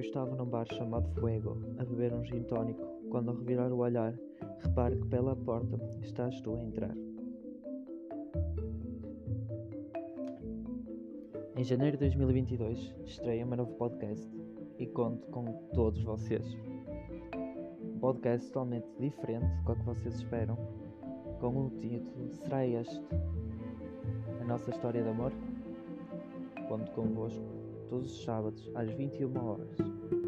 estava num bar chamado Fuego a beber um gin tónico quando ao revirar o olhar repare que pela porta estás tu a entrar. Em janeiro de 2022 estreia meu novo podcast e conto com todos vocês. Um podcast totalmente diferente do que vocês esperam, com o título Será Este? A nossa história de amor? Conto convosco todos os sábados às 21 horas.